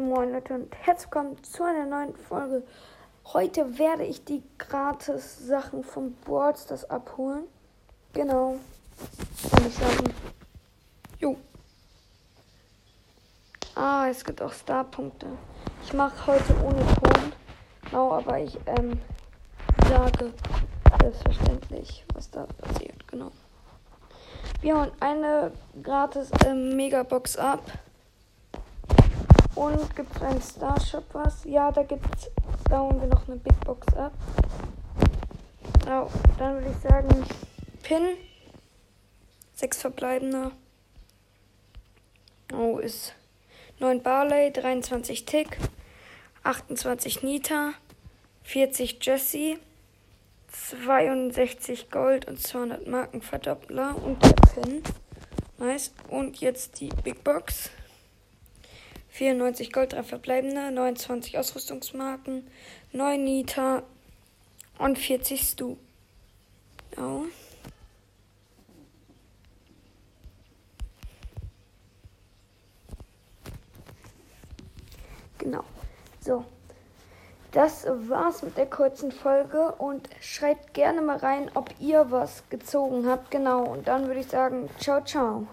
Moin Leute und herzlich willkommen zu einer neuen Folge. Heute werde ich die gratis Sachen vom Boards abholen. Genau. Kann ich sagen. Jo. Ah, es gibt auch Starpunkte. Ich mache heute ohne Ton. Genau, aber ich ähm, sage selbstverständlich, was da passiert. Genau. Wir hauen eine gratis ähm, Megabox ab. Und gibt es ein Starship was? Ja, da gibt's. Da hauen wir noch eine Big Box ab. Oh, dann würde ich sagen, Pin. Sechs verbleibende. Oh, ist 9 Barley, 23 Tick, 28 Nita, 40 Jesse, 62 Gold und 200 Markenverdoppler und der Pin. Nice. Und jetzt die Big Box. 94 Gold, 3 verbleibende, 29 Ausrüstungsmarken, 9 Nita und 40 Stu. Oh. Genau. So. Das war's mit der kurzen Folge und schreibt gerne mal rein, ob ihr was gezogen habt. Genau. Und dann würde ich sagen, ciao, ciao.